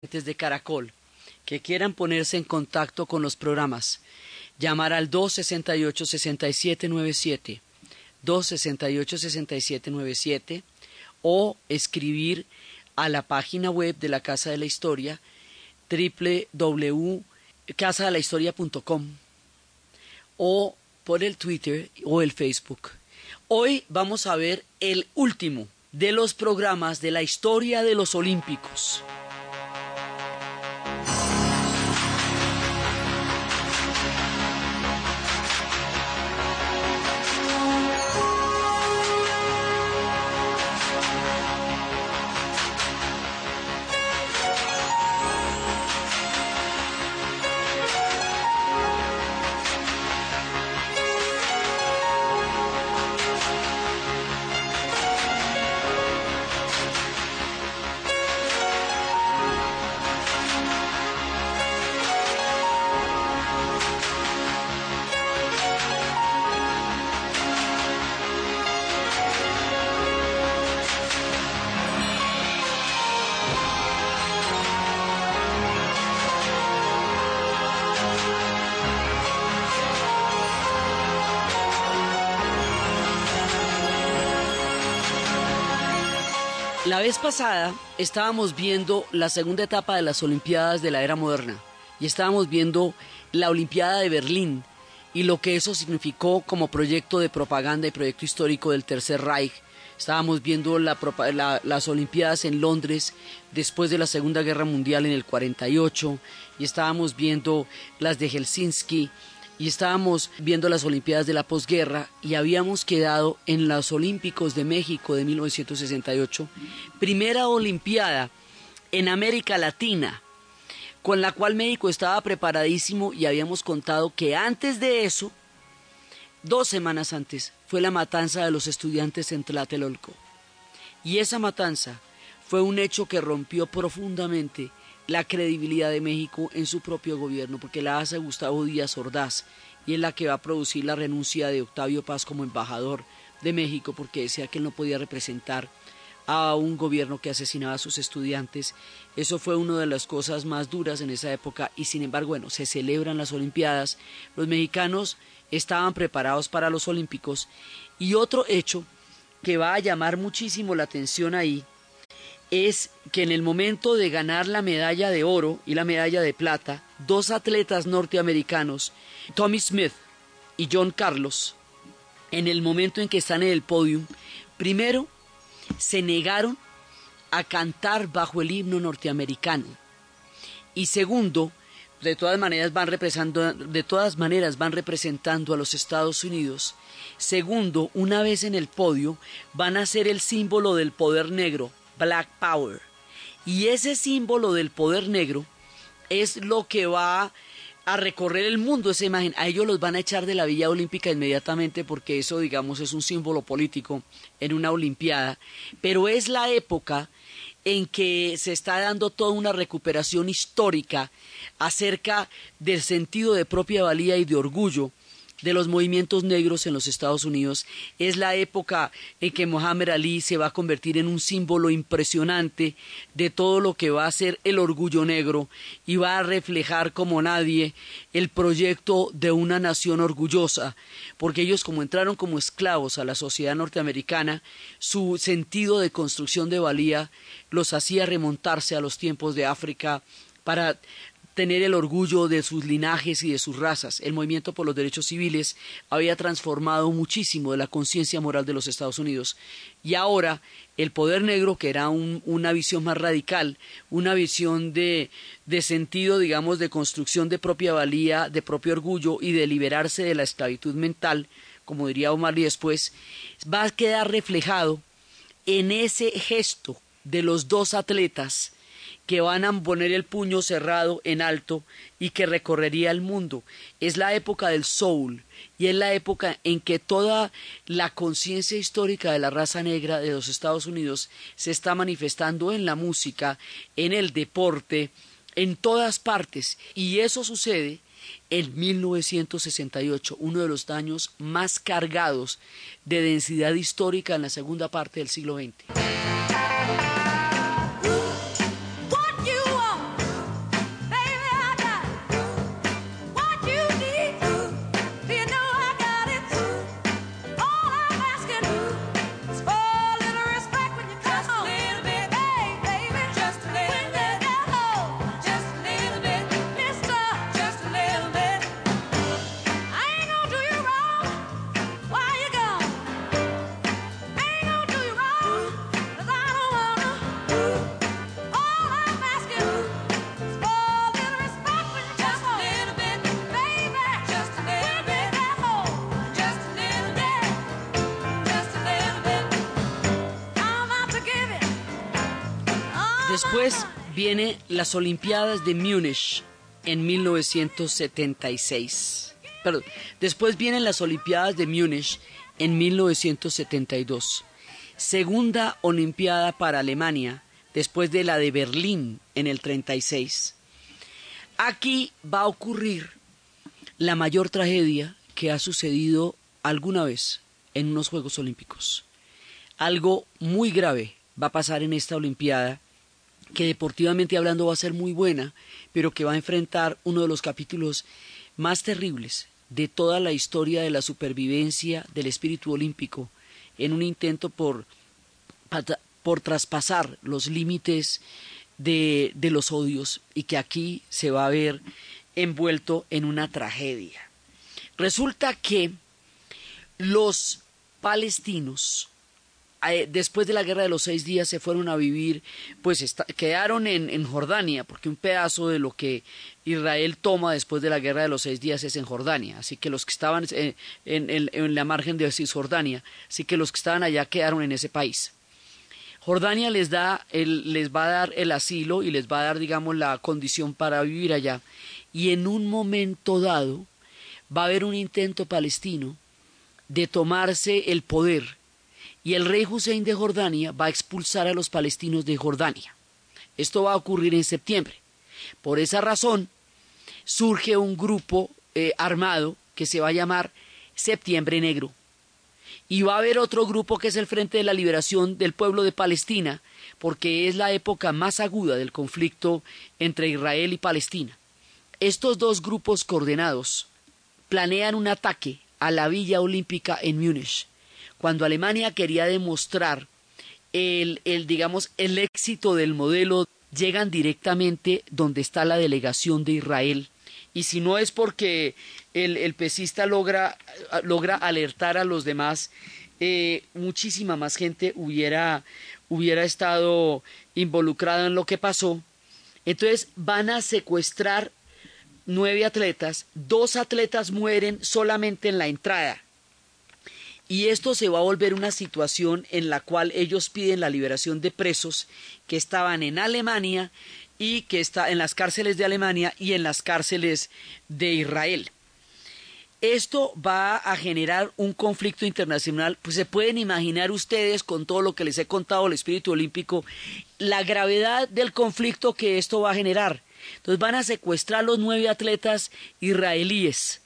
de Caracol que quieran ponerse en contacto con los programas, llamar al 268-6797, 268-6797 o escribir a la página web de la Casa de la Historia www.casadelahistoria.com o por el Twitter o el Facebook. Hoy vamos a ver el último de los programas de la historia de los Olímpicos. La vez pasada estábamos viendo la segunda etapa de las Olimpiadas de la era moderna y estábamos viendo la Olimpiada de Berlín y lo que eso significó como proyecto de propaganda y proyecto histórico del Tercer Reich. Estábamos viendo las Olimpiadas en Londres después de la Segunda Guerra Mundial en el 48 y estábamos viendo las de Helsinki y estábamos viendo las Olimpiadas de la posguerra y habíamos quedado en los Olímpicos de México de 1968, primera Olimpiada en América Latina, con la cual México estaba preparadísimo y habíamos contado que antes de eso, dos semanas antes, fue la matanza de los estudiantes en Tlatelolco. Y esa matanza fue un hecho que rompió profundamente la credibilidad de México en su propio gobierno, porque la hace Gustavo Díaz Ordaz y es la que va a producir la renuncia de Octavio Paz como embajador de México, porque decía que él no podía representar a un gobierno que asesinaba a sus estudiantes. Eso fue una de las cosas más duras en esa época y sin embargo, bueno, se celebran las Olimpiadas, los mexicanos estaban preparados para los Olímpicos y otro hecho que va a llamar muchísimo la atención ahí es que en el momento de ganar la medalla de oro y la medalla de plata, dos atletas norteamericanos, Tommy Smith y John Carlos, en el momento en que están en el podio, primero se negaron a cantar bajo el himno norteamericano y segundo, de todas maneras van representando, de todas maneras van representando a los Estados Unidos. Segundo, una vez en el podio, van a ser el símbolo del poder negro, Black Power. Y ese símbolo del poder negro es lo que va a recorrer el mundo esa imagen. A ellos los van a echar de la Villa Olímpica inmediatamente porque eso, digamos, es un símbolo político en una Olimpiada. Pero es la época en que se está dando toda una recuperación histórica acerca del sentido de propia valía y de orgullo de los movimientos negros en los Estados Unidos. Es la época en que Mohamed Ali se va a convertir en un símbolo impresionante de todo lo que va a ser el orgullo negro y va a reflejar como nadie el proyecto de una nación orgullosa, porque ellos como entraron como esclavos a la sociedad norteamericana, su sentido de construcción de valía los hacía remontarse a los tiempos de África para tener el orgullo de sus linajes y de sus razas. El movimiento por los derechos civiles había transformado muchísimo de la conciencia moral de los Estados Unidos. Y ahora el poder negro, que era una visión más radical, una visión de, de sentido, digamos, de construcción de propia valía, de propio orgullo y de liberarse de la esclavitud mental, como diría Omar y después, va a quedar reflejado en ese gesto de los dos atletas que van a poner el puño cerrado en alto y que recorrería el mundo. Es la época del soul y es la época en que toda la conciencia histórica de la raza negra de los Estados Unidos se está manifestando en la música, en el deporte, en todas partes. Y eso sucede en 1968, uno de los daños más cargados de densidad histórica en la segunda parte del siglo XX. Viene las Olimpiadas de Múnich en 1976. Perdón, después vienen las Olimpiadas de Múnich en 1972. Segunda Olimpiada para Alemania después de la de Berlín en el 36. Aquí va a ocurrir la mayor tragedia que ha sucedido alguna vez en unos Juegos Olímpicos. Algo muy grave va a pasar en esta Olimpiada que deportivamente hablando va a ser muy buena, pero que va a enfrentar uno de los capítulos más terribles de toda la historia de la supervivencia del espíritu olímpico en un intento por, por traspasar los límites de, de los odios y que aquí se va a ver envuelto en una tragedia. Resulta que los palestinos eh, después de la guerra de los seis días se fueron a vivir, pues quedaron en, Jordania, porque un pedazo de lo que Israel toma después de la guerra de los seis días es en Jordania, así que los que estaban eh, en, la margen de Cisjordania, así que los que estaban allá quedaron en ese país. Jordania les, da les va a dar el asilo y les va a dar, digamos, la condición para vivir allá, y en un momento dado va a haber un intento palestino de tomarse el poder y el rey Hussein de Jordania va a expulsar a los palestinos de Jordania. Esto va a ocurrir en septiembre. Por esa razón, surge un grupo eh, armado que se va a llamar Septiembre Negro. Y va a haber otro grupo que es el Frente de la Liberación del Pueblo de Palestina, porque es la época más aguda del conflicto entre Israel y Palestina. Estos dos grupos coordenados planean un ataque a la Villa Olímpica en Múnich cuando Alemania quería demostrar el, el, digamos, el éxito del modelo, llegan directamente donde está la delegación de Israel. Y si no es porque el, pesista logra, logra alertar a los demás, eh, muchísima más gente hubiera, hubiera estado involucrada en lo que pasó. Entonces van a secuestrar nueve atletas, dos atletas mueren solamente en la entrada y esto se va a volver una situación en la cual ellos piden la liberación de presos que estaban en Alemania y que está en las cárceles de Alemania y en las cárceles de Israel. Esto va a generar un conflicto internacional, pues se pueden imaginar ustedes con todo lo que les he contado el espíritu olímpico, la gravedad del conflicto que esto va a generar. Entonces van a secuestrar los nueve atletas israelíes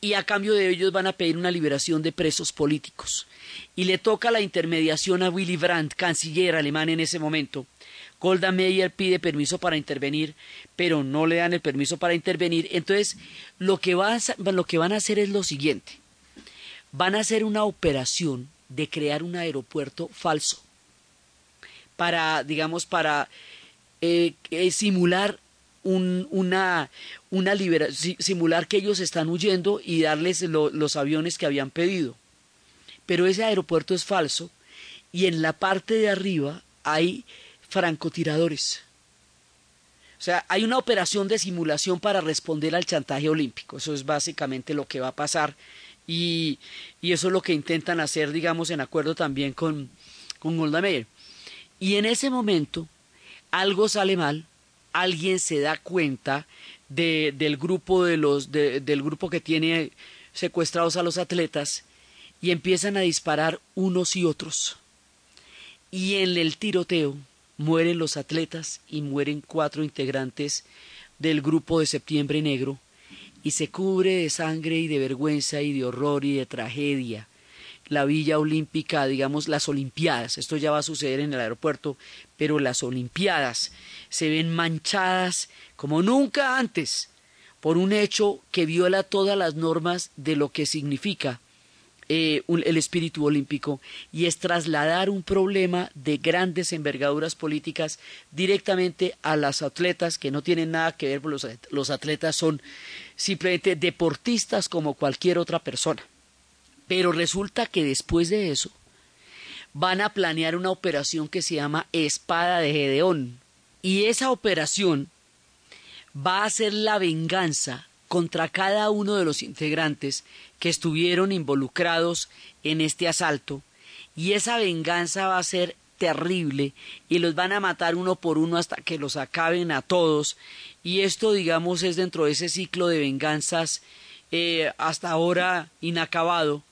y a cambio de ellos van a pedir una liberación de presos políticos. Y le toca la intermediación a Willy Brandt, canciller alemán en ese momento. Golda Meir pide permiso para intervenir, pero no le dan el permiso para intervenir. Entonces, lo que, lo que van a hacer es lo siguiente. Van a hacer una operación de crear un aeropuerto falso para, digamos, para eh, eh, simular una, una simular que ellos están huyendo y darles los aviones que habían pedido. Pero ese aeropuerto es falso y en la parte de arriba hay francotiradores. O sea, hay una operación de simulación para responder al chantaje olímpico. Eso es básicamente lo que va a pasar y, eso es lo que intentan hacer, digamos, en acuerdo también con, con Golda. Y en ese momento algo sale mal alguien se da cuenta de, del grupo de los del grupo que tiene secuestrados a los atletas y empiezan a disparar unos y otros. Y en el tiroteo mueren los atletas y mueren cuatro integrantes del grupo de Septiembre Negro y se cubre de sangre y de vergüenza y de horror y de tragedia la Villa Olímpica, digamos, las Olimpiadas. Esto ya va a suceder en el aeropuerto, pero las Olimpiadas se ven manchadas como nunca antes por un hecho que viola todas las normas de lo que significa eh, el espíritu olímpico y es trasladar un problema de grandes envergaduras políticas directamente a las atletas que no tienen nada que ver, los, los atletas son simplemente deportistas como cualquier otra persona. Pero resulta que después de eso van a planear una operación que se llama Espada de Gedeón. Y esa operación va a ser la venganza contra cada uno de los integrantes que estuvieron involucrados en este asalto. Y esa venganza va a ser terrible y los van a matar uno por uno hasta que los acaben a todos. Y esto, digamos, es dentro de ese ciclo de venganzas eh, hasta ahora inacabado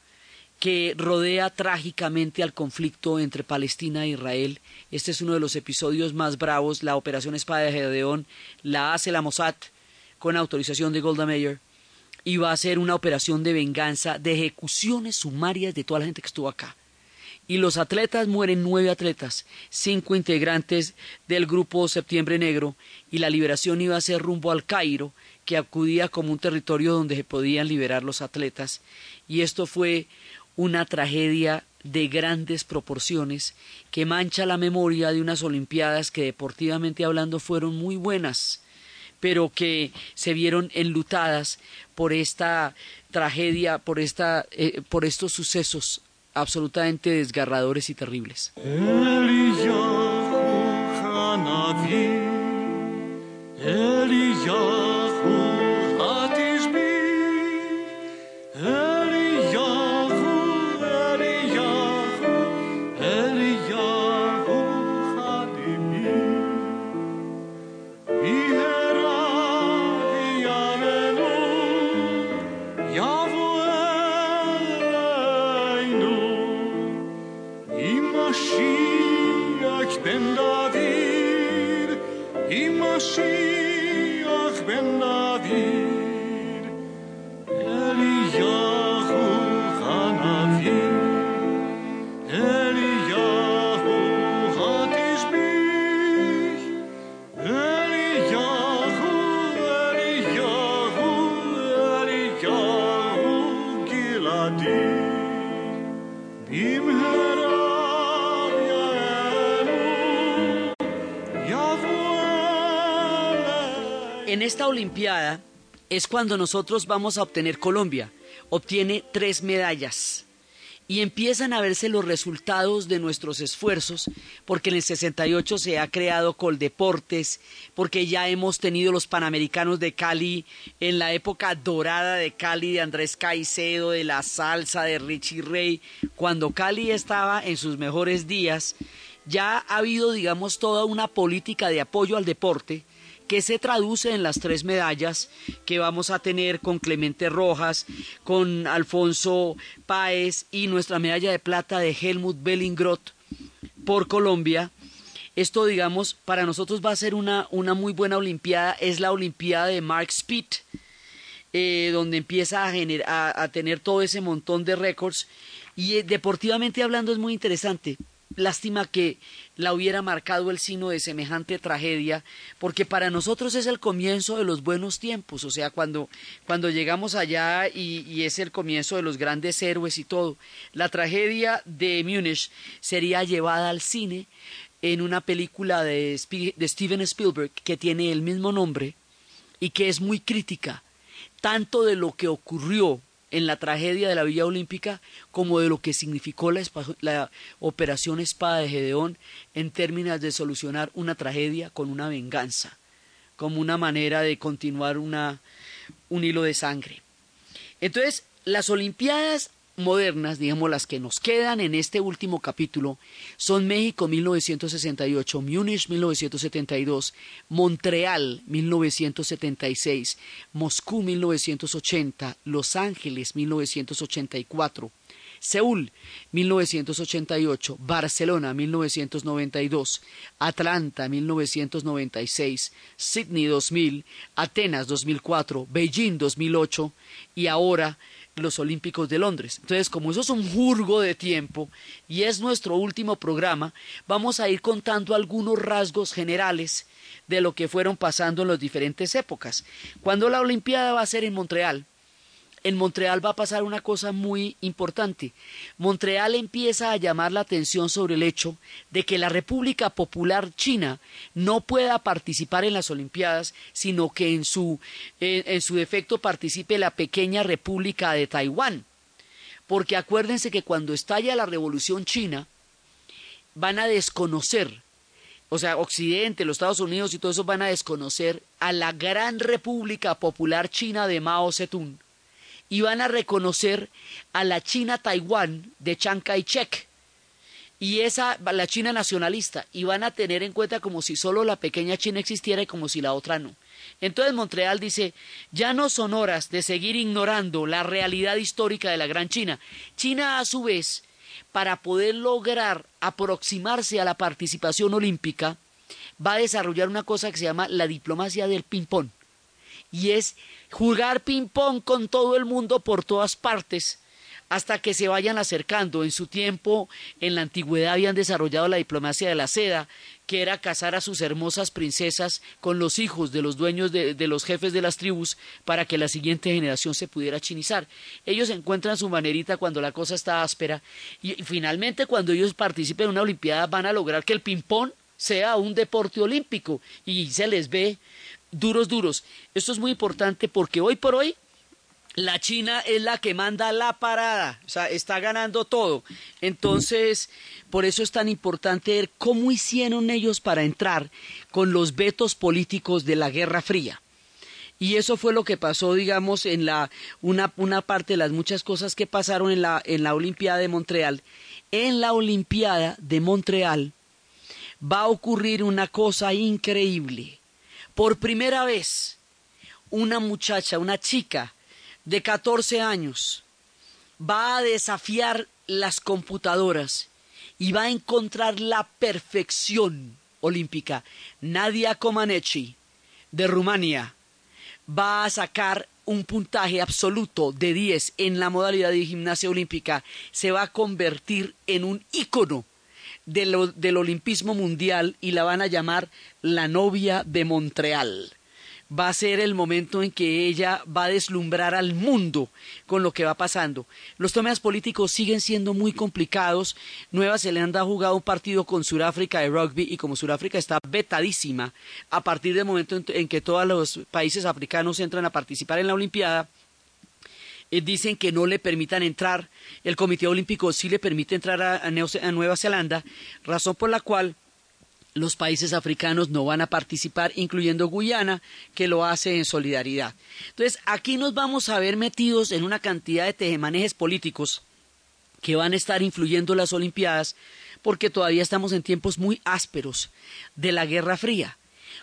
que rodea trágicamente al conflicto entre Palestina e Israel. Este es uno de los episodios más bravos. La operación Espada de Gedeón la hace la Mossad con autorización de Golda Meir y va a ser una operación de venganza, de ejecuciones sumarias de toda la gente que estuvo acá. Y los atletas mueren nueve atletas, cinco integrantes del grupo Septiembre Negro, y la liberación iba a ser rumbo al Cairo, que acudía como un territorio donde se podían liberar los atletas. Y esto fue una tragedia de grandes proporciones que mancha la memoria de unas Olimpiadas que deportivamente hablando fueron muy buenas, pero que se vieron enlutadas por esta tragedia, por, esta, eh, por estos sucesos absolutamente desgarradores y terribles. En esta Olimpiada es cuando nosotros vamos a obtener Colombia. Obtiene tres medallas y empiezan a verse los resultados de nuestros esfuerzos, porque en el 68 se ha creado Coldeportes, porque ya hemos tenido los Panamericanos de Cali en la época dorada de Cali, de Andrés Caicedo, de la salsa, de Richie Rey, cuando Cali estaba en sus mejores días, ya ha habido, digamos, toda una política de apoyo al deporte, que se traduce en las tres medallas que vamos a tener con Clemente Rojas, con Alfonso Páez y nuestra medalla de plata de Helmut Bellingrot por Colombia. Esto, digamos, para nosotros va a ser una, una muy buena Olimpiada. Es la Olimpiada de Mark Speed, eh, donde empieza a, a, tener todo ese montón de récords. Y eh, deportivamente hablando es muy interesante. Lástima que la hubiera marcado el sino de semejante tragedia, porque para nosotros es el comienzo de los buenos tiempos, o sea, cuando, cuando llegamos allá y, es el comienzo de los grandes héroes y todo. La tragedia de Múnich sería llevada al cine en una película de Steven Spielberg que tiene el mismo nombre y que es muy crítica, tanto de lo que ocurrió en la tragedia de la Villa Olímpica como de lo que significó la, operación Espada de Gedeón en términos de solucionar una tragedia con una venganza, como una manera de continuar una, un hilo de sangre. Entonces, las Olimpiadas modernas, digamos las que nos quedan en este último capítulo, son México 1968, Múnich 1972, Montreal 1976, Moscú 1980, Los Ángeles 1984, Seúl 1988, Barcelona 1992, Atlanta 1996, Sydney 2000, Atenas 2004, Beijing 2008 y ahora los Olímpicos de Londres. Entonces, como eso es un jurgo de tiempo y es nuestro último programa, vamos a ir contando algunos rasgos generales de lo que fueron pasando en las diferentes épocas. Cuando la Olimpiada va a ser en Montreal, en Montreal va a pasar una cosa muy importante. Montreal empieza a llamar la atención sobre el hecho de que la República Popular China no pueda participar en las Olimpiadas, sino que en su, en, su defecto participe la pequeña República de Taiwán. Porque acuérdense que cuando estalla la Revolución China, van a desconocer o sea, Occidente, los Estados Unidos y todo eso van a desconocer a la gran República Popular China de Mao Zedong y van a reconocer a la China Taiwán de Chiang Kai-shek. y esa la China nacionalista y van a tener en cuenta como si solo la pequeña China existiera y como si la otra no. Entonces Montreal dice, ya no son horas de seguir ignorando la realidad histórica de la Gran China. China a su vez, para poder lograr aproximarse a la participación olímpica, va a desarrollar una cosa que se llama la diplomacia del ping-pong. Y es jugar ping-pong con todo el mundo por todas partes hasta que se vayan acercando. En su tiempo, en la antigüedad, habían desarrollado la diplomacia de la seda, que era casar a sus hermosas princesas con los hijos de los dueños de, los jefes de las tribus para que la siguiente generación se pudiera chinizar. Ellos encuentran su manerita cuando la cosa está áspera y, finalmente cuando ellos participen en una olimpiada van a lograr que el ping-pong sea un deporte olímpico y se les ve duros, duros. Esto es muy importante porque hoy por hoy la China es la que manda la parada, o sea, está ganando todo. Entonces, por eso es tan importante ver cómo hicieron ellos para entrar con los vetos políticos de la Guerra Fría. Y eso fue lo que pasó, digamos, en la una, una parte de las muchas cosas que pasaron en la, en la Olimpiada de Montreal. En la Olimpiada de Montreal va a ocurrir una cosa increíble. Por primera vez, una muchacha, una chica, de 14 años va a desafiar las computadoras y va a encontrar la perfección olímpica. Nadia Comaneci, de Rumania, va a sacar un puntaje absoluto de 10 en la modalidad de gimnasia olímpica. Se va a convertir en un ícono del olimpismo mundial y la van a llamar la novia de Montreal va a ser el momento en que ella va a deslumbrar al mundo con lo que va pasando. Los temas políticos siguen siendo muy complicados. Nueva Zelanda ha jugado un partido con Sudáfrica de rugby y como Sudáfrica está vetadísima a partir del momento en, que todos los países africanos entran a participar en la Olimpiada, eh, dicen que no le permitan entrar. El Comité Olímpico sí le permite entrar a Nueva Zelanda, razón por la cual los países africanos no van a participar, incluyendo Guyana, que lo hace en solidaridad. Entonces, aquí nos vamos a ver metidos en una cantidad de tejemanejes políticos que van a estar influyendo las Olimpiadas, porque todavía estamos en tiempos muy ásperos de la Guerra Fría.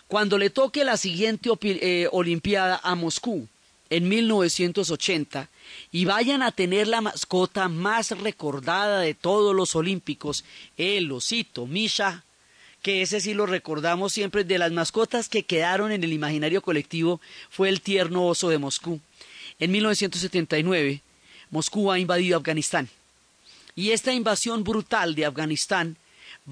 Cuando le toque la siguiente eh, Olimpiada a Moscú, en 1980, y vayan a tener la mascota más recordada de todos los olímpicos, el osito Misha que ese sí lo recordamos siempre, de las mascotas que quedaron en el imaginario colectivo fue el tierno oso de Moscú. En 1979, Moscú ha invadido Afganistán. Y esta invasión brutal de Afganistán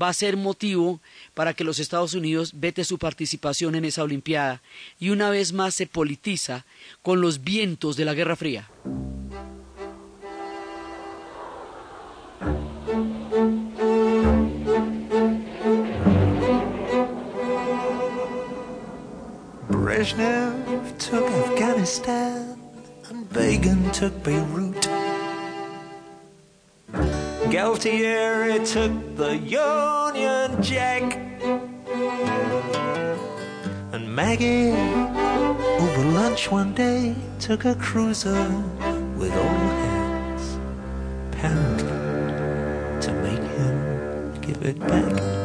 va a ser motivo para que los Estados Unidos vete su participación en esa Olimpiada y una vez más se politiza con los vientos de la Guerra Fría. Brezhnev took Afghanistan and Begin took Beirut. Galtieri took the Union Jack. And Maggie, over lunch one day, took a cruiser with all hands, apparently to make him give it back.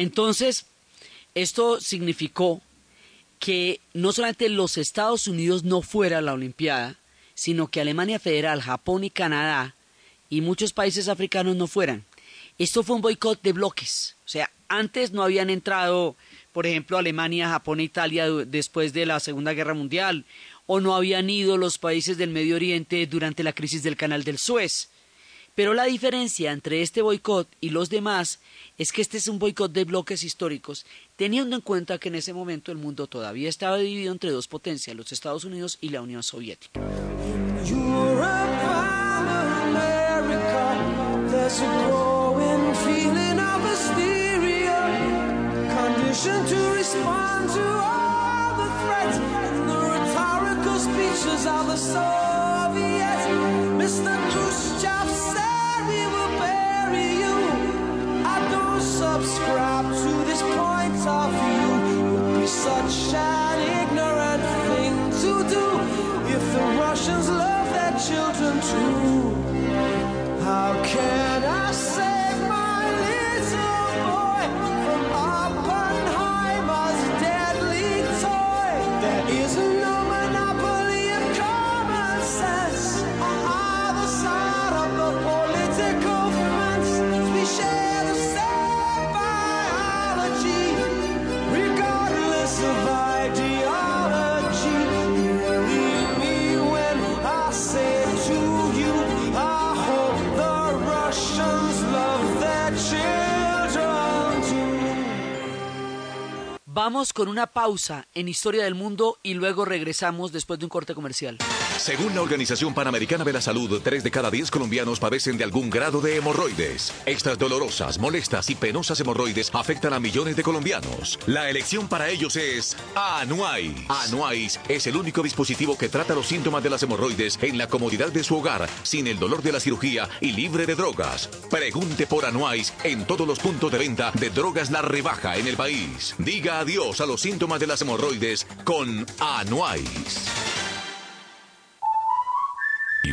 Entonces, esto significó que no solamente los Estados Unidos no fuera a la Olimpiada, sino que Alemania Federal, Japón y Canadá y muchos países africanos no fueran. Esto fue un boicot de bloques. O sea, antes no habían entrado, por ejemplo, Alemania, Japón e Italia después de la Segunda Guerra Mundial, o no habían ido los países del Medio Oriente durante la crisis del Canal del Suez. Pero la diferencia entre este boicot y los demás es que este es un boicot de bloques históricos, teniendo en cuenta que en ese momento el mundo todavía estaba dividido entre dos potencias, los Estados Unidos y la Unión Soviética. Mr. subscribe to this point of view would be such an ignorant thing to do if the Russians love their children too. How can I save Vamos con una pausa en Historia del Mundo y luego regresamos después de un corte comercial. Según la Organización Panamericana de la Salud, 3 de cada 10 colombianos padecen de algún grado de hemorroides. Estas dolorosas, molestas y penosas hemorroides afectan a millones de colombianos. La elección para ellos es Anuais. Anuais es el único dispositivo que trata los síntomas de las hemorroides en la comodidad de su hogar, sin el dolor de la cirugía y libre de drogas. Pregunte por Anuais en todos los puntos de venta de drogas La Rebaja en el país. Diga adiós a los síntomas de las hemorroides con Anuais.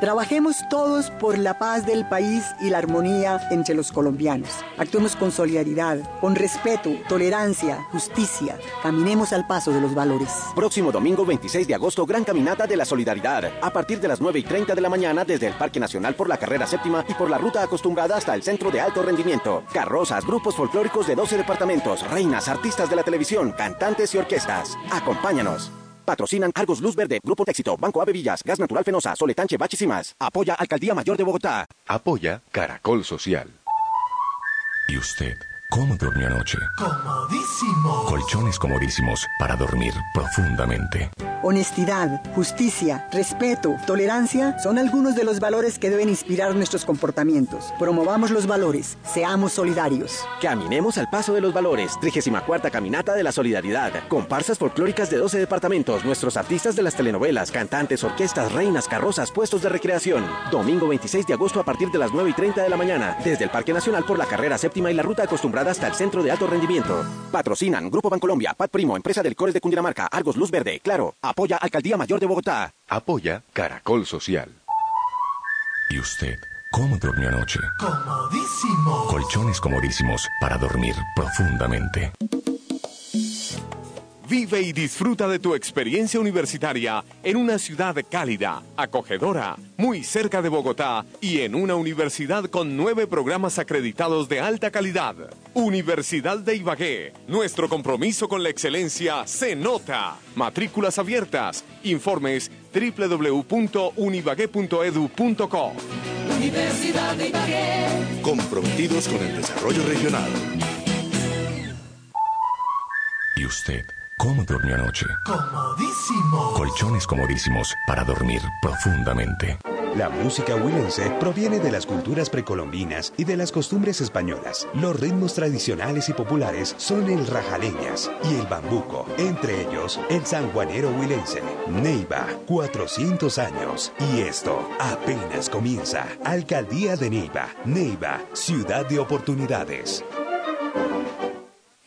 Trabajemos todos por la paz del país y la armonía entre los colombianos. Actuemos con solidaridad, con respeto, tolerancia, justicia. Caminemos al paso de los valores. Próximo domingo 26 de agosto, Gran Caminata de la Solidaridad. A partir de las 9 y 30 de la mañana, desde el Parque Nacional por la Carrera Séptima y por la ruta acostumbrada hasta el Centro de Alto Rendimiento. Carrozas, grupos folclóricos de 12 departamentos, reinas, artistas de la televisión, cantantes y orquestas. Acompáñanos. Patrocinan Argos Luz Verde, Grupo Éxito, Banco Ave Villas, Gas Natural Fenosa, Soletanche Bachis y más. Apoya Alcaldía Mayor de Bogotá. Apoya Caracol Social. ¿Y usted? ¿Cómo durmió anoche? Comodísimo. Colchones comodísimos para dormir profundamente. Honestidad, justicia, respeto, tolerancia son algunos de los valores que deben inspirar nuestros comportamientos. Promovamos los valores, seamos solidarios. Caminemos al paso de los valores. 34 Caminata de la Solidaridad. Comparsas folclóricas de 12 departamentos. Nuestros artistas de las telenovelas, cantantes, orquestas, reinas, carrozas, puestos de recreación. Domingo 26 de agosto a partir de las 9 y 30 de la mañana. Desde el Parque Nacional por la Carrera Séptima y la ruta acostumbrada hasta el Centro de Alto Rendimiento. Patrocinan Grupo Bancolombia, Pat Primo, Empresa del Cores de Cundinamarca, Argos Luz Verde. Claro. Apoya Alcaldía Mayor de Bogotá. Apoya Caracol Social. ¿Y usted? ¿Cómo durmió anoche? Comodísimo. Colchones comodísimos para dormir profundamente. Vive y disfruta de tu experiencia universitaria en una ciudad cálida, acogedora, muy cerca de Bogotá y en una universidad con nueve programas acreditados de alta calidad. Universidad de Ibagué. Nuestro compromiso con la excelencia se nota. Matrículas abiertas. Informes www.unibagué.edu.co. Universidad de Ibagué. Comprometidos con el desarrollo regional. ¿Y usted? ¿Cómo durmió anoche? Comodísimo. Colchones comodísimos para dormir profundamente. La música huilense proviene de las culturas precolombinas y de las costumbres españolas. Los ritmos tradicionales y populares son el rajaleñas y el bambuco, entre ellos el sanjuanero huilense. Neiva, 400 años. Y esto apenas comienza. Alcaldía de Neiva. Neiva, ciudad de oportunidades.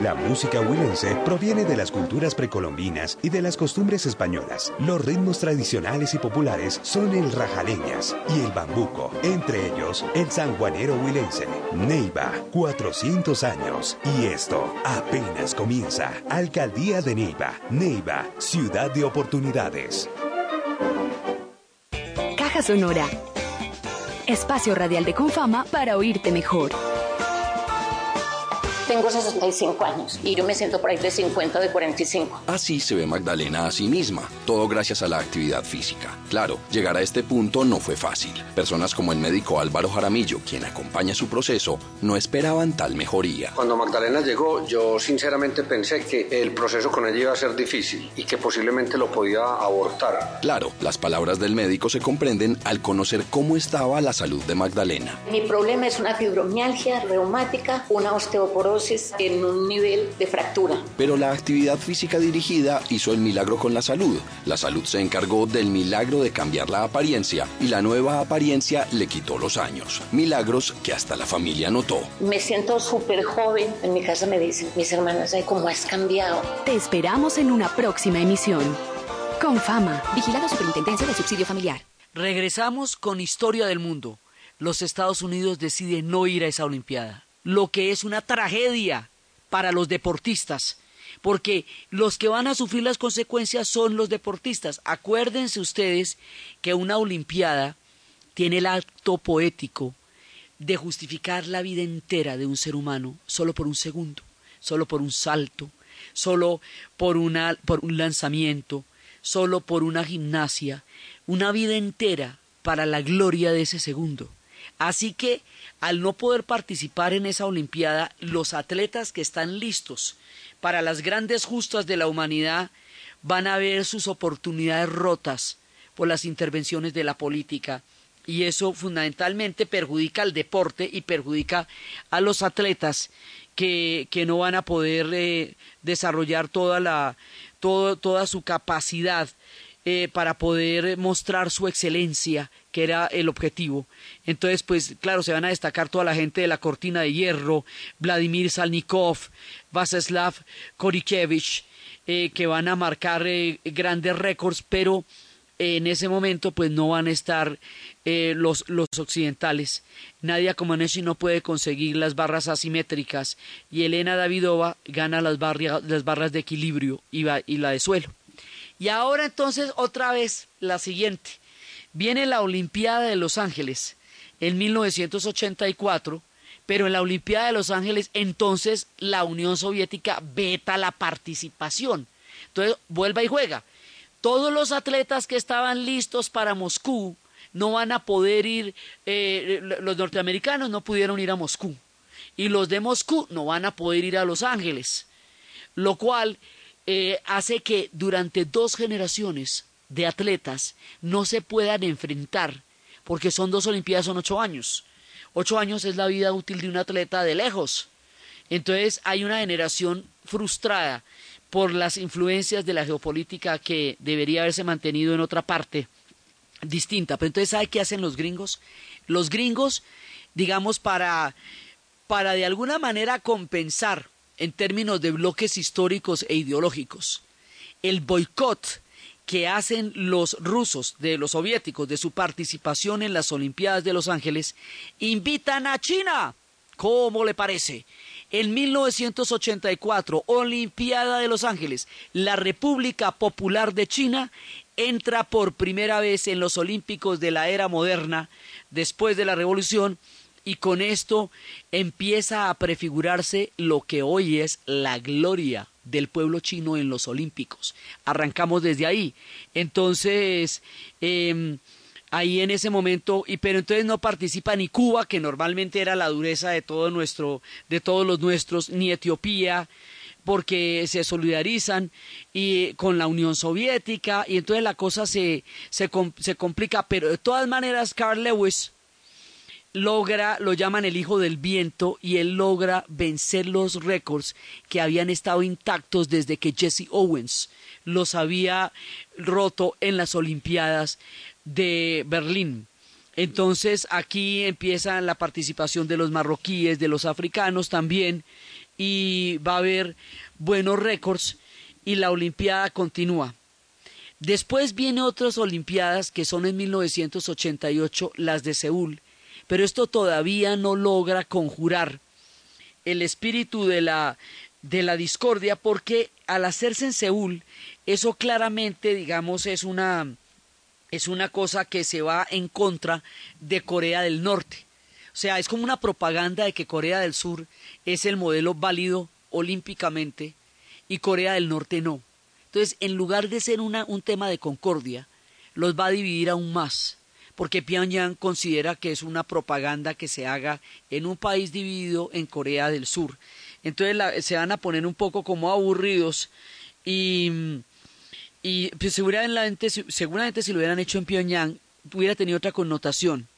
La música huilense proviene de las culturas precolombinas y de las costumbres españolas. Los ritmos tradicionales y populares son el rajaleñas y el bambuco, entre ellos el sanjuanero huilense. Neiva, 400 años. Y esto apenas comienza. Alcaldía de Neiva. Neiva, ciudad de oportunidades. Caja Sonora. Espacio radial de Confama para oírte mejor. Te tengo 65 años y yo me siento por ahí de 50 de 45. Así se ve Magdalena a sí misma, todo gracias a la actividad física. Claro, llegar a este punto no fue fácil. Personas como el médico Álvaro Jaramillo, quien acompaña su proceso, no esperaban tal mejoría. Cuando Magdalena llegó, yo sinceramente pensé que el proceso con ella iba a ser difícil y que posiblemente lo podía abortar. Claro, las palabras del médico se comprenden al conocer cómo estaba la salud de Magdalena. Mi problema es una fibromialgia reumática, una osteoporosis en un nivel de fractura. Pero la actividad física dirigida hizo el milagro con la salud. La salud se encargó del milagro de cambiar la apariencia y la nueva apariencia le quitó los años. Milagros que hasta la familia notó. Me siento súper joven. En mi casa me dicen mis hermanas, ay, cómo has cambiado. Te esperamos en una próxima emisión. Con fama, vigilado Superintendencia de Subsidio Familiar. Regresamos con Historia del Mundo. Los Estados Unidos deciden no ir a esa Olimpiada, lo que es una tragedia para los deportistas, porque los que van a sufrir las consecuencias son los deportistas. Acuérdense ustedes que una Olimpiada tiene el acto poético de justificar la vida entera de un ser humano solo por un segundo, solo por un salto, solo por, una, por un lanzamiento, solo por una gimnasia, una vida entera para la gloria de ese segundo. Así que, al no poder participar en esa Olimpiada, los atletas que están listos para las grandes justas de la humanidad van a ver sus oportunidades rotas por las intervenciones de la política. Y eso fundamentalmente perjudica al deporte y perjudica a los atletas que, que no van a poder eh, desarrollar toda la, toda su capacidad eh, para poder mostrar su excelencia, que era el objetivo. Entonces, pues claro, se van a destacar toda la gente de la cortina de hierro, Vladimir Salnikov, Vaseslav Korikevich, eh, que van a marcar eh, grandes récords, pero en ese momento pues no van a estar los, los occidentales. Nadia Comaneci no puede conseguir las barras asimétricas y Elena Davidova gana las, las barras de equilibrio y la de suelo. Y ahora entonces otra vez la siguiente. Viene la Olimpiada de Los Ángeles en 1984, pero en la Olimpiada de Los Ángeles entonces la Unión Soviética veta la participación. Entonces vuelva y juega. Todos los atletas que estaban listos para Moscú no van a poder ir, eh, los norteamericanos no pudieron ir a Moscú y los de Moscú no van a poder ir a Los Ángeles, lo cual eh, hace que durante dos generaciones de atletas no se puedan enfrentar, porque son dos Olimpiadas, son ocho años. Ocho años es la vida útil de un atleta de lejos. Entonces hay una generación frustrada por las influencias de la geopolítica que debería haberse mantenido en otra parte distinta. Pero entonces, ¿sabe qué hacen los gringos? Los gringos, digamos, para, para de alguna manera compensar en términos de bloques históricos e ideológicos. El boicot que hacen los rusos de los soviéticos de su participación en las Olimpiadas de Los Ángeles invitan a China. ¿Cómo le parece? En 1984, Olimpiada de Los Ángeles, la República Popular de China entra por primera vez en los Olímpicos de la era moderna, después de la Revolución, y con esto empieza a prefigurarse lo que hoy es la gloria del pueblo chino en los Olímpicos. Arrancamos desde ahí. Entonces, em, ahí en ese momento, y pero entonces no participa ni Cuba, que normalmente era la dureza de todo nuestro, de todos los nuestros, ni Etiopía, porque se solidarizan y con la Unión Soviética y entonces la cosa se, se, se complica, pero de todas maneras Carl Lewis logra, lo llaman el hijo del viento, y él logra vencer los récords que habían estado intactos desde que Jesse Owens los había roto en las Olimpiadas de Berlín. Entonces aquí empieza la participación de los marroquíes, de los africanos también, y va a haber buenos récords y la Olimpiada continúa. Después vienen otras Olimpiadas que son en 1988, las de Seúl, pero esto todavía no logra conjurar el espíritu de la, de la discordia porque al hacerse en Seúl, eso claramente, digamos, es una, es una cosa que se va en contra de Corea del Norte. O sea, es como una propaganda de que Corea del Sur es el modelo válido olímpicamente y Corea del Norte no. Entonces, en lugar de ser una, un tema de concordia, los va a dividir aún más, porque Pyongyang considera que es una propaganda que se haga en un país dividido en Corea del Sur. Entonces se van a poner un poco como aburridos y, pues, seguramente, seguramente si lo hubieran hecho en Pyongyang hubiera tenido otra connotación.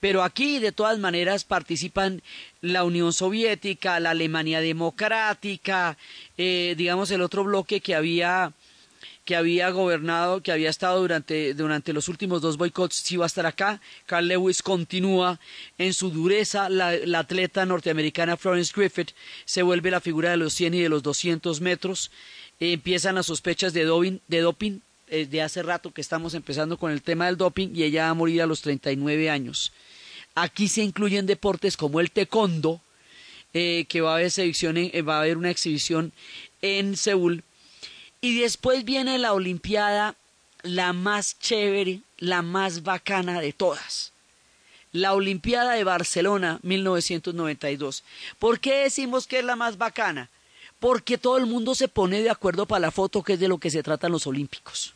Pero aquí, de todas maneras, participan la Unión Soviética, la Alemania Democrática, eh, digamos el otro bloque que había que había gobernado, que había estado durante, durante los últimos dos boicots, si va a estar acá. Carl Lewis continúa en su dureza. La, atleta norteamericana Florence Griffith se vuelve la figura de los 100 y de los 200 metros. empiezan las sospechas de doping, eh, de hace rato que estamos empezando con el tema del doping y ella va a morir a los 39 años. Aquí se incluyen deportes como el taekwondo, eh, que va a, haber eh, va a haber una exhibición en Seúl. Y después viene la Olimpiada, la más chévere, la más bacana de todas. La Olimpiada de Barcelona 1992. ¿Por qué decimos que es la más bacana? Porque todo el mundo se pone de acuerdo para la foto, que es de lo que se tratan los Olímpicos.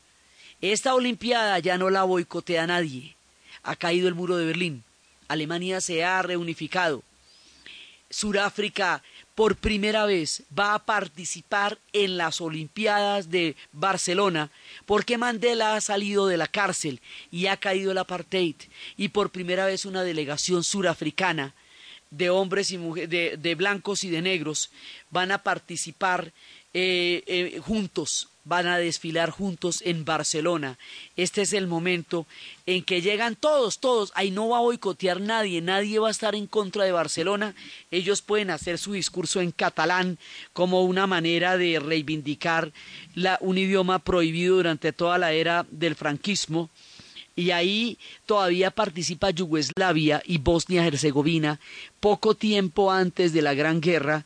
Esta Olimpiada ya no la boicotea nadie. Ha caído el muro de Berlín. Alemania se ha reunificado. Suráfrica por primera vez va a participar en las Olimpiadas de Barcelona porque Mandela ha salido de la cárcel y ha caído el apartheid y por primera vez una delegación surafricana de hombres y mujeres, de, blancos y de negros van a participar eh, eh, juntos van a desfilar juntos en Barcelona. Este es el momento en que llegan todos, todos. Ahí no va a boicotear nadie, nadie va a estar en contra de Barcelona. Ellos pueden hacer su discurso en catalán como una manera de reivindicar la, un idioma prohibido durante toda la era del franquismo y ahí todavía participa Yugoslavia y Bosnia-Herzegovina poco tiempo antes de la Gran Guerra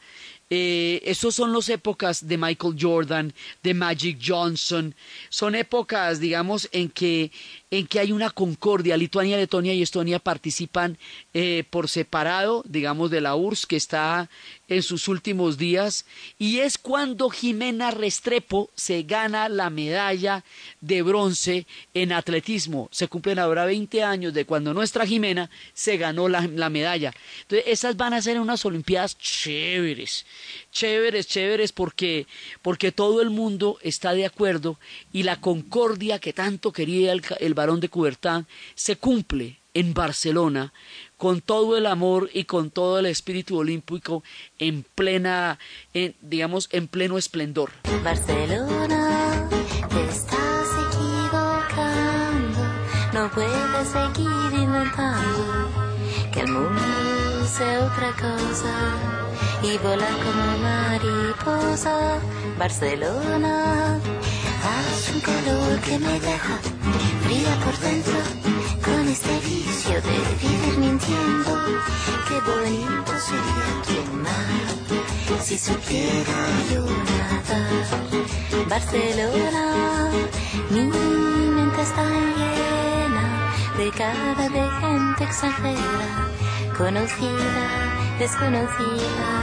eh, esos son las épocas de Michael Jordan, de Magic Johnson. Son épocas, digamos, en que, en que hay una concordia. Lituania, Letonia y Estonia participan eh, por separado, digamos, de la URSS, que está en sus últimos días. Y es cuando Jimena Restrepo se gana la medalla de bronce en atletismo. Se cumplen ahora 20 años de cuando nuestra Jimena se ganó la, la medalla. Entonces, esas van a ser unas Olimpiadas chéveres chéveres, chéveres, porque, porque todo el mundo está de acuerdo y la concordia que tanto quería el, el varón de Coubertin se cumple en Barcelona con todo el amor y con todo el espíritu olímpico en plena, en, digamos, en pleno esplendor. Barcelona, te estás equivocando, no puedes seguir inventando que el mundo sea otra cosa y volar como mariposa. Barcelona, hace un calor que me deja fría por dentro con este vicio de vivir mintiendo. Qué bonito sería tu mar si supiera yo nadar. Barcelona, mi mente está llena de cara de gente extranjera, conocida desconocida.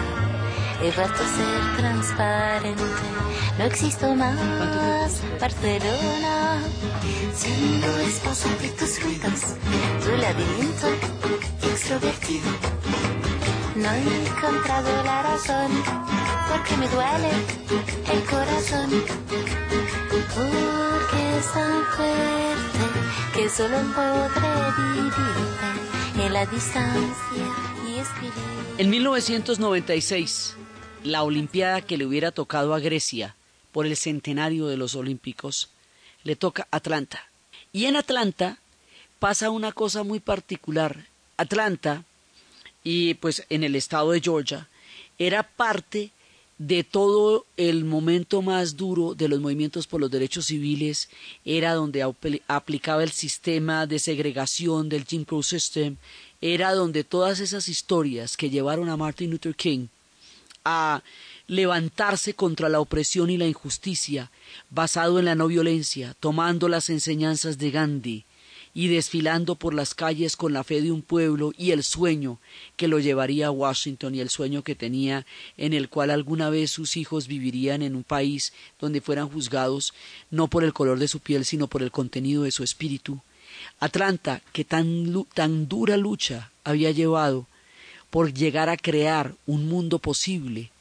He vuelto a ser transparente. No existo más. Barcelona. Siendo esposa de tus ruidos. Tu laberinto extrovertido. No he encontrado la razón. Porque me duele el corazón. Porque es tan fuerte que solo podré vivir en la distancia y. En 1996, la Olimpiada que le hubiera tocado a Grecia por el centenario de los Olímpicos, le toca Atlanta. Y en Atlanta pasa una cosa muy particular. Atlanta, y pues en el estado de Georgia, era parte de todo el momento más duro de los movimientos por los derechos civiles, era donde aplicaba el sistema de segregación del Jim Crow System, era donde todas esas historias que llevaron a Martin Luther King a levantarse contra la opresión y la injusticia, basado en la no violencia, tomando las enseñanzas de Gandhi y desfilando por las calles con la fe de un pueblo y el sueño que lo llevaría a Washington y el sueño que tenía en el cual alguna vez sus hijos vivirían en un país donde fueran juzgados no por el color de su piel sino por el contenido de su espíritu. Atlanta, que tan, tan dura lucha había llevado por llegar a crear un mundo posible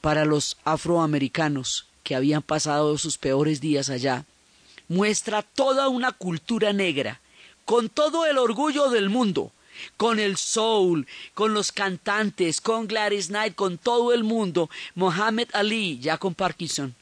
para los afroamericanos que habían pasado sus peores días allá, muestra toda una cultura negra, con todo el orgullo del mundo, con el soul, con los cantantes, con Gladys Knight, con todo el mundo, Mohammed Ali, ya con Parkinson,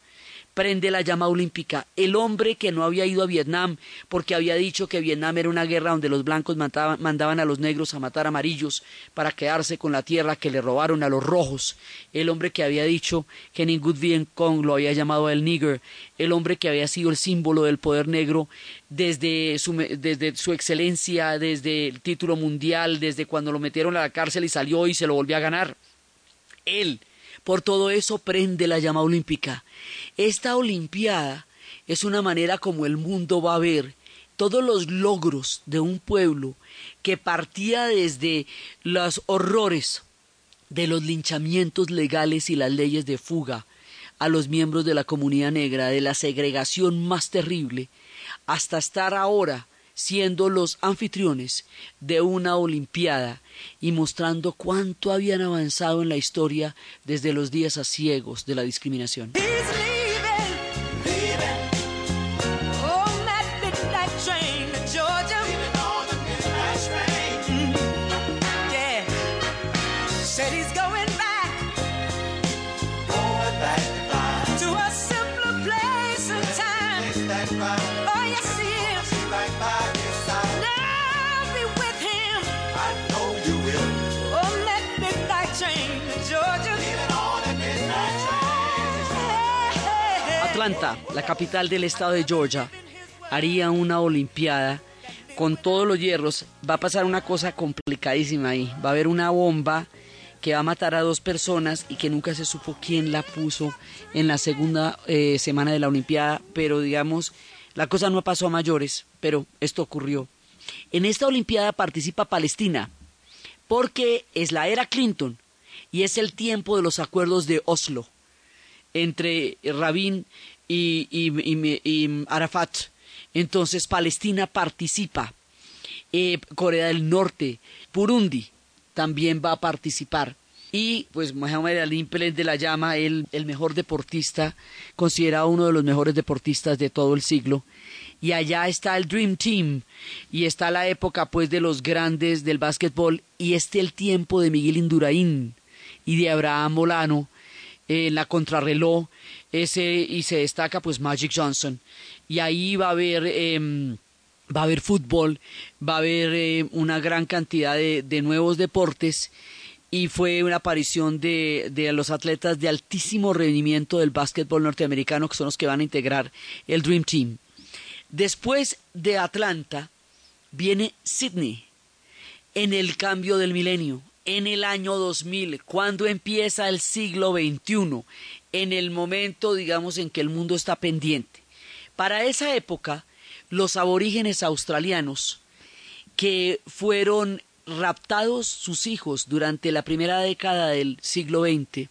prende la llama olímpica. El hombre que no había ido a Vietnam porque había dicho que Vietnam era una guerra donde los blancos mandaban, a los negros a matar amarillos para quedarse con la tierra que le robaron a los rojos. El hombre que había dicho que ningún Bien Kong lo había llamado el nigger. El hombre que había sido el símbolo del poder negro desde su, desde su excelencia, desde el título mundial, desde cuando lo metieron a la cárcel y salió y se lo volvió a ganar. Él por todo eso prende la llama olímpica. Esta Olimpiada es una manera como el mundo va a ver todos los logros de un pueblo que partía desde los horrores de los linchamientos legales y las leyes de fuga a los miembros de la comunidad negra, de la segregación más terrible, hasta estar ahora siendo los anfitriones de una Olimpiada y mostrando cuánto habían avanzado en la historia desde los días a ciegos de la discriminación. La capital del estado de Georgia, haría una Olimpiada con todos los hierros. Va a pasar una cosa complicadísima ahí. Va a haber una bomba que va a matar a dos personas y que nunca se supo quién la puso en la segunda eh, semana de la Olimpiada, pero digamos, la cosa no pasó a mayores, pero esto ocurrió. En esta Olimpiada participa Palestina, porque es la era Clinton y es el tiempo de los acuerdos de Oslo entre Rabin y, Arafat. Entonces Palestina participa. Eh, Corea del Norte, Burundi también va a participar. Y pues Mohamed Ali de la llama el, el mejor deportista, considerado uno de los mejores deportistas de todo el siglo. Y allá está el Dream Team y está la época pues de los grandes del básquetbol y este el tiempo de Miguel Indurain y de Abraham Molano en la contrarreloj ese y se destaca pues Magic Johnson. Y ahí va a haber em, va a haber fútbol va a haber eh, una gran cantidad de, de, nuevos deportes y fue una aparición de, de los atletas de altísimo rendimiento del básquetbol norteamericano que son los que van a integrar el Dream Team. Después de Atlanta viene Sydney en el cambio del milenio en el año 2000, cuando empieza el siglo XXI, en el momento, digamos, en que el mundo está pendiente. Para esa época, los aborígenes australianos, que fueron raptados sus hijos durante la primera década del siglo XX,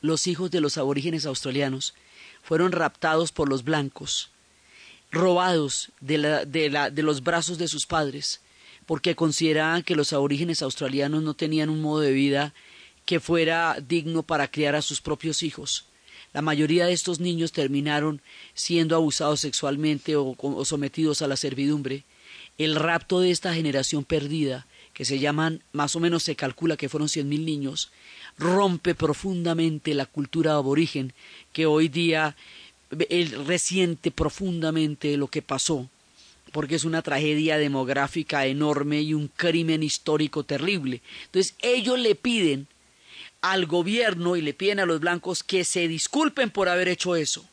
los hijos de los aborígenes australianos, fueron raptados por los blancos, robados de, los brazos de sus padres, porque consideraban que los aborígenes australianos no tenían un modo de vida que fuera digno para criar a sus propios hijos. La mayoría de estos niños terminaron siendo abusados sexualmente o, sometidos a la servidumbre. El rapto de esta generación perdida, que se llaman, más o menos se calcula que fueron cien mil niños, rompe profundamente la cultura aborigen que hoy día resiente profundamente lo que pasó porque es una tragedia demográfica enorme y un crimen histórico terrible. Entonces ellos le piden al gobierno y le piden a los blancos que se disculpen por haber hecho eso.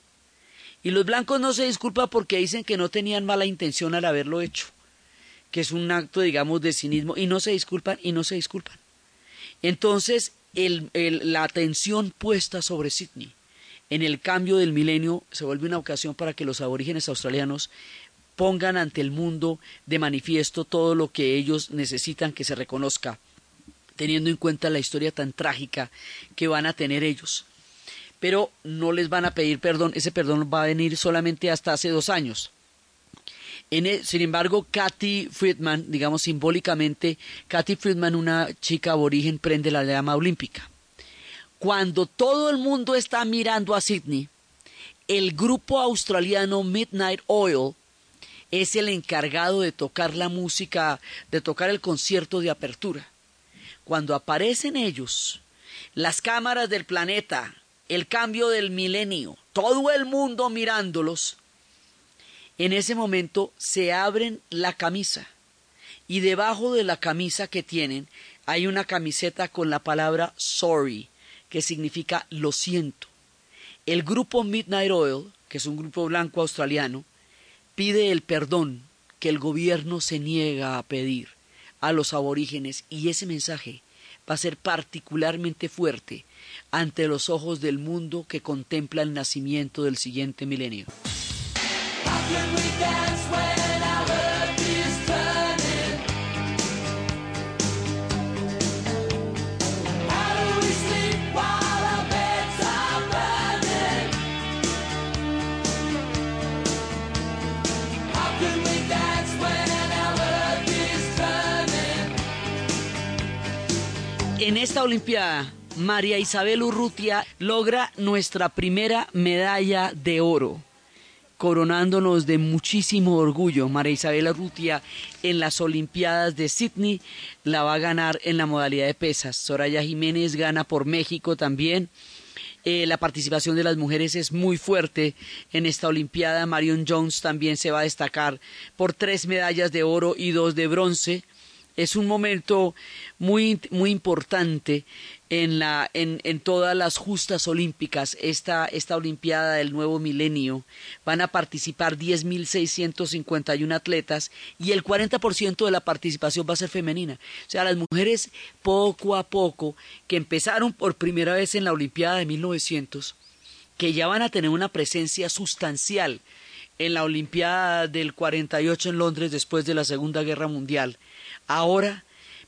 Y los blancos no se disculpan porque dicen que no tenían mala intención al haberlo hecho, que es un acto, digamos, de cinismo, y no se disculpan y no se disculpan. Entonces, la atención puesta sobre Sydney en el cambio del milenio se vuelve una ocasión para que los aborígenes australianos pongan ante el mundo de manifiesto todo lo que ellos necesitan que se reconozca, teniendo en cuenta la historia tan trágica que van a tener ellos. Pero no les van a pedir perdón, ese perdón va a venir solamente hasta hace dos años. E, sin embargo, Kathy Friedman, digamos simbólicamente, Kathy Friedman, una chica aborigen, prende la llama olímpica. Cuando todo el mundo está mirando a Sydney, el grupo australiano Midnight Oil es el encargado de tocar la música, de tocar el concierto de apertura. Cuando aparecen ellos, las cámaras del planeta, el cambio del milenio, todo el mundo mirándolos, en ese momento se abren la camisa y debajo de la camisa que tienen hay una camiseta con la palabra sorry, que significa lo siento. El grupo Midnight Oil, que es un grupo blanco australiano, pide el perdón que el gobierno se niega a pedir a los aborígenes y ese mensaje va a ser particularmente fuerte ante los ojos del mundo que contempla el nacimiento del siguiente milenio. En esta Olimpiada, María Isabel Urrutia logra nuestra primera medalla de oro, coronándonos de muchísimo orgullo. María Isabel Urrutia en las Olimpiadas de Sydney la va a ganar en la modalidad de pesas. Soraya Jiménez gana por México también. Eh, la participación de las mujeres es muy fuerte en esta Olimpiada. Marion Jones también se va a destacar por tres medallas de oro y dos de bronce es un momento muy, muy importante en, la, en, en todas las justas olímpicas, esta, esta Olimpiada del nuevo milenio. Van a participar 10.651 atletas y el 40% de la participación va a ser femenina. O sea, las mujeres poco a poco, que empezaron por primera vez en la Olimpiada de 1900, que ya van a tener una presencia sustancial en la Olimpiada del 48 en Londres después de la Segunda Guerra Mundial, ahora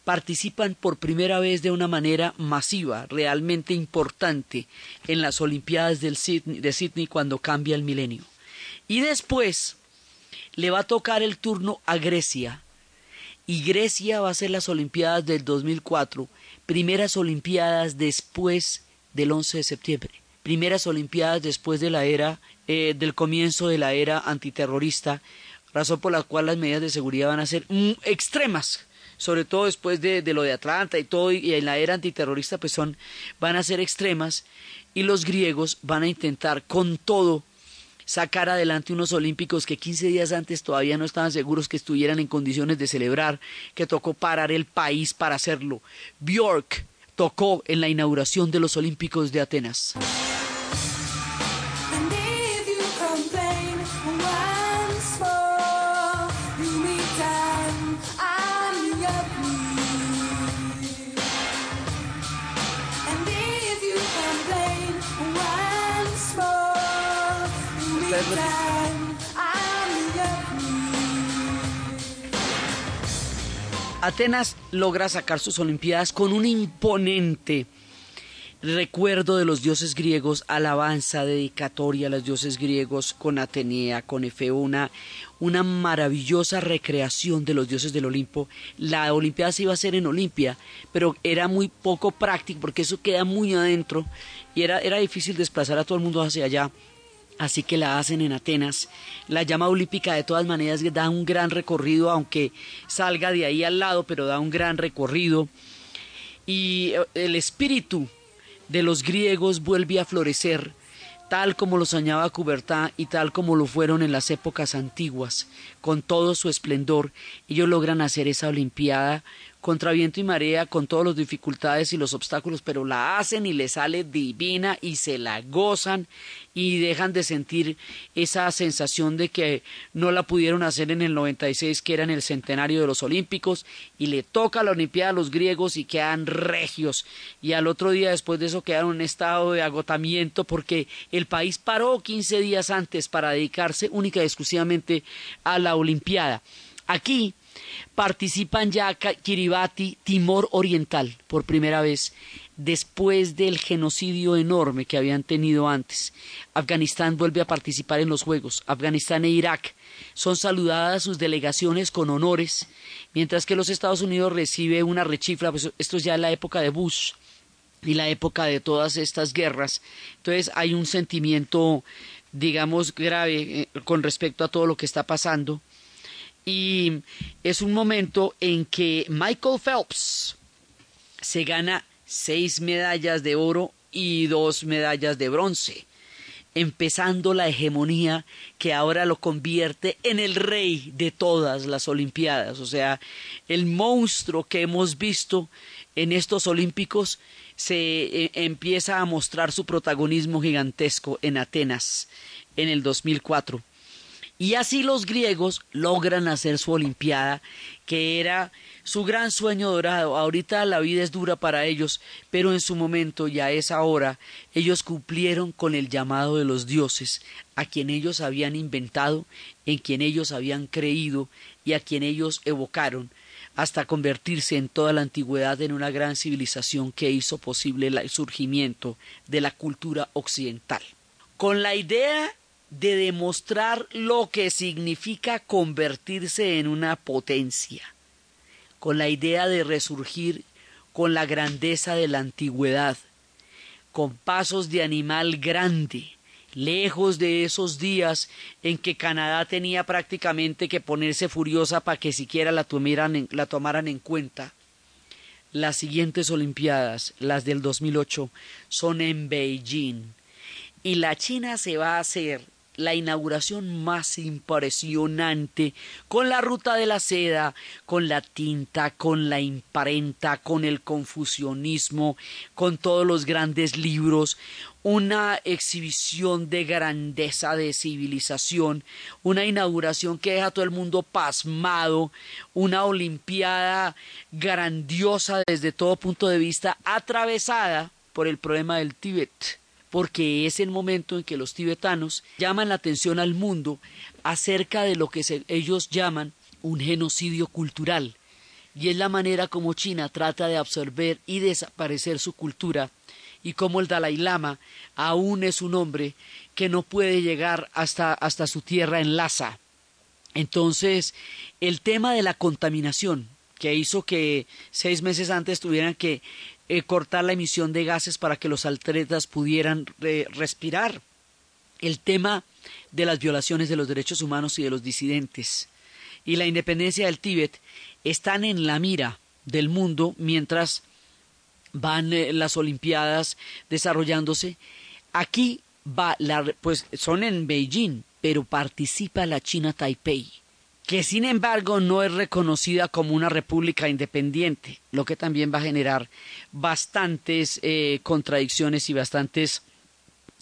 participan por primera vez de una manera masiva, realmente importante, en las Olimpiadas de Sydney cuando cambia el milenio. Y después le va a tocar el turno a Grecia. Y Grecia va a ser las Olimpiadas del 2004, primeras Olimpiadas después del 11 de septiembre, primeras Olimpiadas después de la era, eh, del comienzo de la era antiterrorista, razón por la cual las medidas de seguridad van a ser mm, extremas sobre todo después de, lo de Atlanta y todo, y en la era antiterrorista, pues son, van a ser extremas, y los griegos van a intentar con todo sacar adelante unos olímpicos que 15 días antes todavía no estaban seguros que estuvieran en condiciones de celebrar, que tocó parar el país para hacerlo. Bjork tocó en la inauguración de los Olímpicos de Atenas. Atenas logra sacar sus Olimpiadas con un imponente recuerdo de los dioses griegos, alabanza, dedicatoria a los dioses griegos con Atenea, con Efeo, una, maravillosa recreación de los dioses del Olimpo. La Olimpiada se iba a hacer en Olimpia, pero era muy poco práctico porque eso queda muy adentro y era, era difícil desplazar a todo el mundo hacia allá así que la hacen en Atenas. La llama olímpica de todas maneras da un gran recorrido, aunque salga de ahí al lado, pero da un gran recorrido. Y eh, el espíritu de los griegos vuelve a florecer, tal como lo soñaba Coubertin y tal como lo fueron en las épocas antiguas, con todo su esplendor. Ellos logran hacer esa Olimpiada contra viento y marea, con todas las dificultades y los obstáculos, pero la hacen y les sale divina y se la gozan y dejan de sentir esa sensación de que no la pudieron hacer en el 96, que era en el centenario de los Olímpicos, y le toca la Olimpiada a los griegos y quedan regios. Y al otro día después de eso quedaron en un estado de agotamiento porque el país paró 15 días antes para dedicarse única y exclusivamente a la Olimpiada. Aquí participan ya Kiribati, Timor Oriental, por primera vez, después del genocidio enorme que habían tenido antes. Afganistán vuelve a participar en los Juegos. Afganistán e Irak son saludadas sus delegaciones con honores, mientras que los Estados Unidos recibe una rechifla, pues esto es ya la época de Bush y la época de todas estas guerras. Entonces hay un sentimiento, digamos, grave eh, con respecto a todo lo que está pasando y es un momento en que Michael Phelps se gana seis medallas de oro y dos medallas de bronce, empezando la hegemonía que ahora lo convierte en el rey de todas las Olimpiadas, o sea, el monstruo que hemos visto en estos Olímpicos se eh, empieza a mostrar su protagonismo gigantesco en Atenas en el 2004. Y así los griegos logran hacer su Olimpiada, que era su gran sueño dorado. Ahorita la vida es dura para ellos, pero en su momento y a esa hora ellos cumplieron con el llamado de los dioses, a quien ellos habían inventado, en quien ellos habían creído y a quien ellos evocaron, hasta convertirse en toda la antigüedad en una gran civilización que hizo posible el surgimiento de la cultura occidental. Con la idea de demostrar lo que significa convertirse en una potencia, con la idea de resurgir con la grandeza de la antigüedad, con pasos de animal grande, lejos de esos días en que Canadá tenía prácticamente que ponerse furiosa para que siquiera la la tomaran en cuenta. Las siguientes Olimpiadas, las del 2008, son en Beijing y la China se va a hacer la inauguración más impresionante, con la ruta de la seda, con la tinta, con la imprenta, con el confusionismo, con todos los grandes libros, una exhibición de grandeza de civilización, una inauguración que deja a todo el mundo pasmado, una olimpiada grandiosa desde todo punto de vista, atravesada por el problema del Tíbet porque es el momento en que los tibetanos llaman la atención al mundo acerca de lo que ellos llaman un genocidio cultural, y es la manera como China trata de absorber y desaparecer su cultura, y como el Dalai Lama aún es un hombre que no puede llegar hasta, hasta su tierra en Lhasa. Entonces, el tema de la contaminación, que hizo que seis meses antes tuvieran que eh, cortar la emisión de gases para que los atletas pudieran eh, respirar. El tema de las violaciones de los derechos humanos y de los disidentes y la independencia del Tíbet están en la mira del mundo mientras van eh, las Olimpiadas desarrollándose. Aquí va la, pues son en Beijing, pero participa la China Taipei que sin embargo no es reconocida como una república independiente, lo que también va a generar bastantes eh, contradicciones y bastantes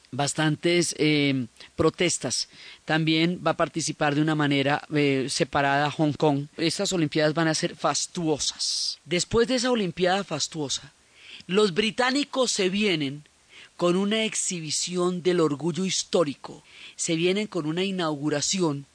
bastantes eh, protestas. También va a participar de una manera eh, separada Hong Kong. Estas Olimpiadas van a ser fastuosas. Después de esa Olimpiada fastuosa, los británicos se vienen con una exhibición del orgullo histórico, se vienen con una inauguración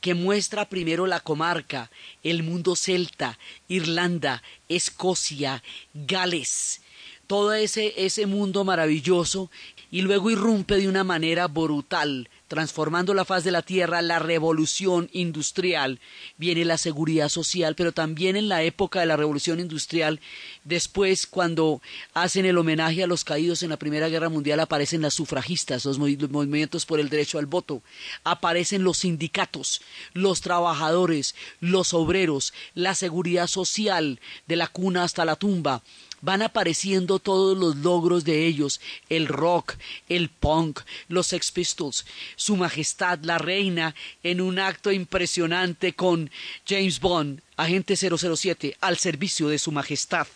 que muestra primero la comarca, el mundo celta, Irlanda, Escocia, Gales, todo ese, ese mundo maravilloso y luego irrumpe de una manera brutal transformando la faz de la tierra, la revolución industrial, viene la seguridad social, pero también en la época de la revolución industrial, después cuando hacen el homenaje a los caídos en la Primera Guerra Mundial, aparecen las sufragistas, los, movimientos por el derecho al voto, aparecen los sindicatos, los trabajadores, los obreros, la seguridad social, de la cuna hasta la tumba, van apareciendo todos los logros de ellos, el rock, el punk, los Sex Pistols, su majestad la reina en un acto impresionante con James Bond agente 007 al servicio de su majestad,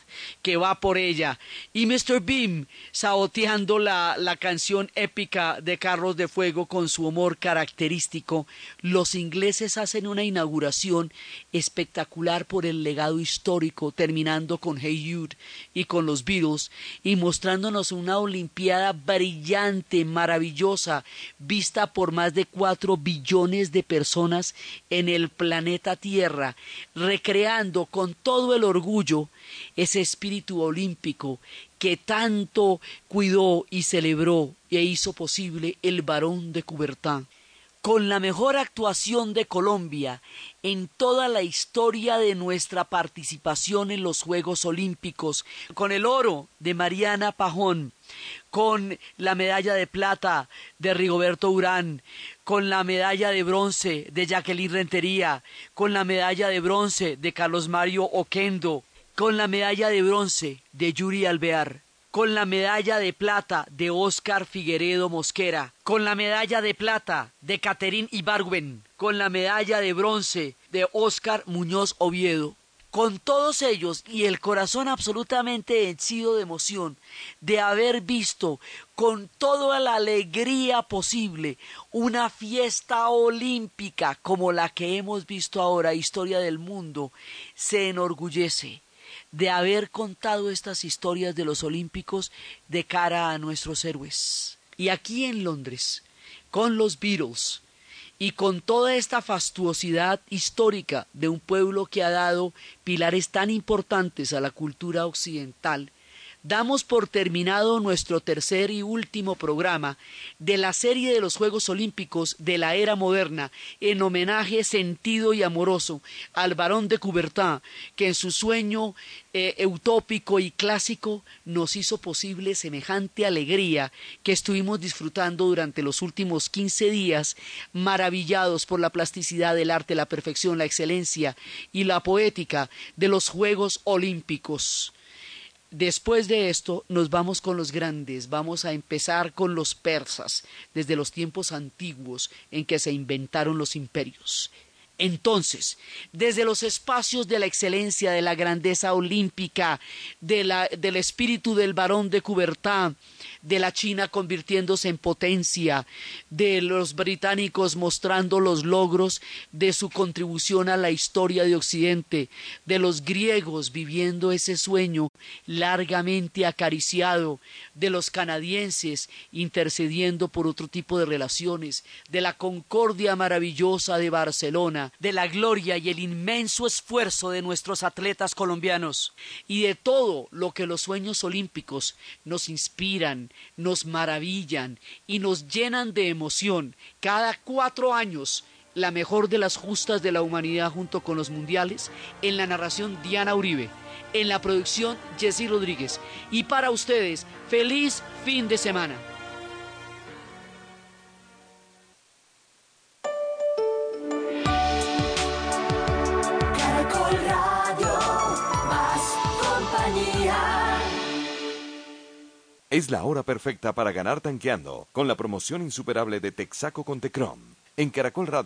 que va por ella, y Mr. Beam saboteando la, la canción épica de Carros de Fuego con su humor característico, los ingleses hacen una inauguración espectacular por el legado histórico, terminando con Hey Jude y con los Beatles, y mostrándonos una Olimpiada brillante, maravillosa, vista por más de cuatro billones de personas en el planeta Tierra, recreando con todo el orgullo ese espíritu olímpico que tanto cuidó y celebró e hizo posible el varón de Coubertin con la mejor actuación de Colombia en toda la historia de nuestra participación en los Juegos Olímpicos, con el oro de Mariana Pajón, con la medalla de plata de Rigoberto Urán, con la medalla de bronce de Jacqueline Rentería, con la medalla de bronce de Carlos Mario Oquendo, con la medalla de bronce de Yuri Alvear con la medalla de plata de Óscar Figueredo Mosquera, con la medalla de plata de Caterín Ibargüen, con la medalla de bronce de Óscar Muñoz Oviedo. Con todos ellos y el corazón absolutamente henchido de emoción de haber visto con toda la alegría posible una fiesta olímpica como la que hemos visto ahora, historia del mundo, se enorgullece de haber contado estas historias de los Olímpicos de cara a nuestros héroes. Y aquí en Londres, con los Beatles y con toda esta fastuosidad histórica de un pueblo que ha dado pilares tan importantes a la cultura occidental, damos por terminado nuestro tercer y último programa de la serie de los Juegos Olímpicos de la era moderna en homenaje sentido y amoroso al varón de Coubertin que en su sueño eh, utópico y clásico nos hizo posible semejante alegría que estuvimos disfrutando durante los últimos quince días maravillados por la plasticidad del arte, la perfección, la excelencia y la poética de los Juegos Olímpicos. Después de esto nos vamos con los grandes, vamos a empezar con los persas, desde los tiempos antiguos en que se inventaron los imperios. Entonces, desde los espacios de la excelencia, de la grandeza olímpica, del espíritu del varón de Coubertin, de la China convirtiéndose en potencia, de los británicos mostrando los logros de su contribución a la historia de Occidente, de los griegos viviendo ese sueño largamente acariciado, de los canadienses intercediendo por otro tipo de relaciones, de la concordia maravillosa de Barcelona, de la gloria y el inmenso esfuerzo de nuestros atletas colombianos y de todo lo que los sueños olímpicos nos inspiran, nos maravillan y nos llenan de emoción cada cuatro años la mejor de las justas de la humanidad junto con los mundiales, en la narración Diana Uribe, en la producción Jessy Rodríguez. Y para ustedes, feliz fin de semana. Es la hora perfecta para ganar tanqueando con la promoción insuperable de Texaco con Tecron. En Caracol Radio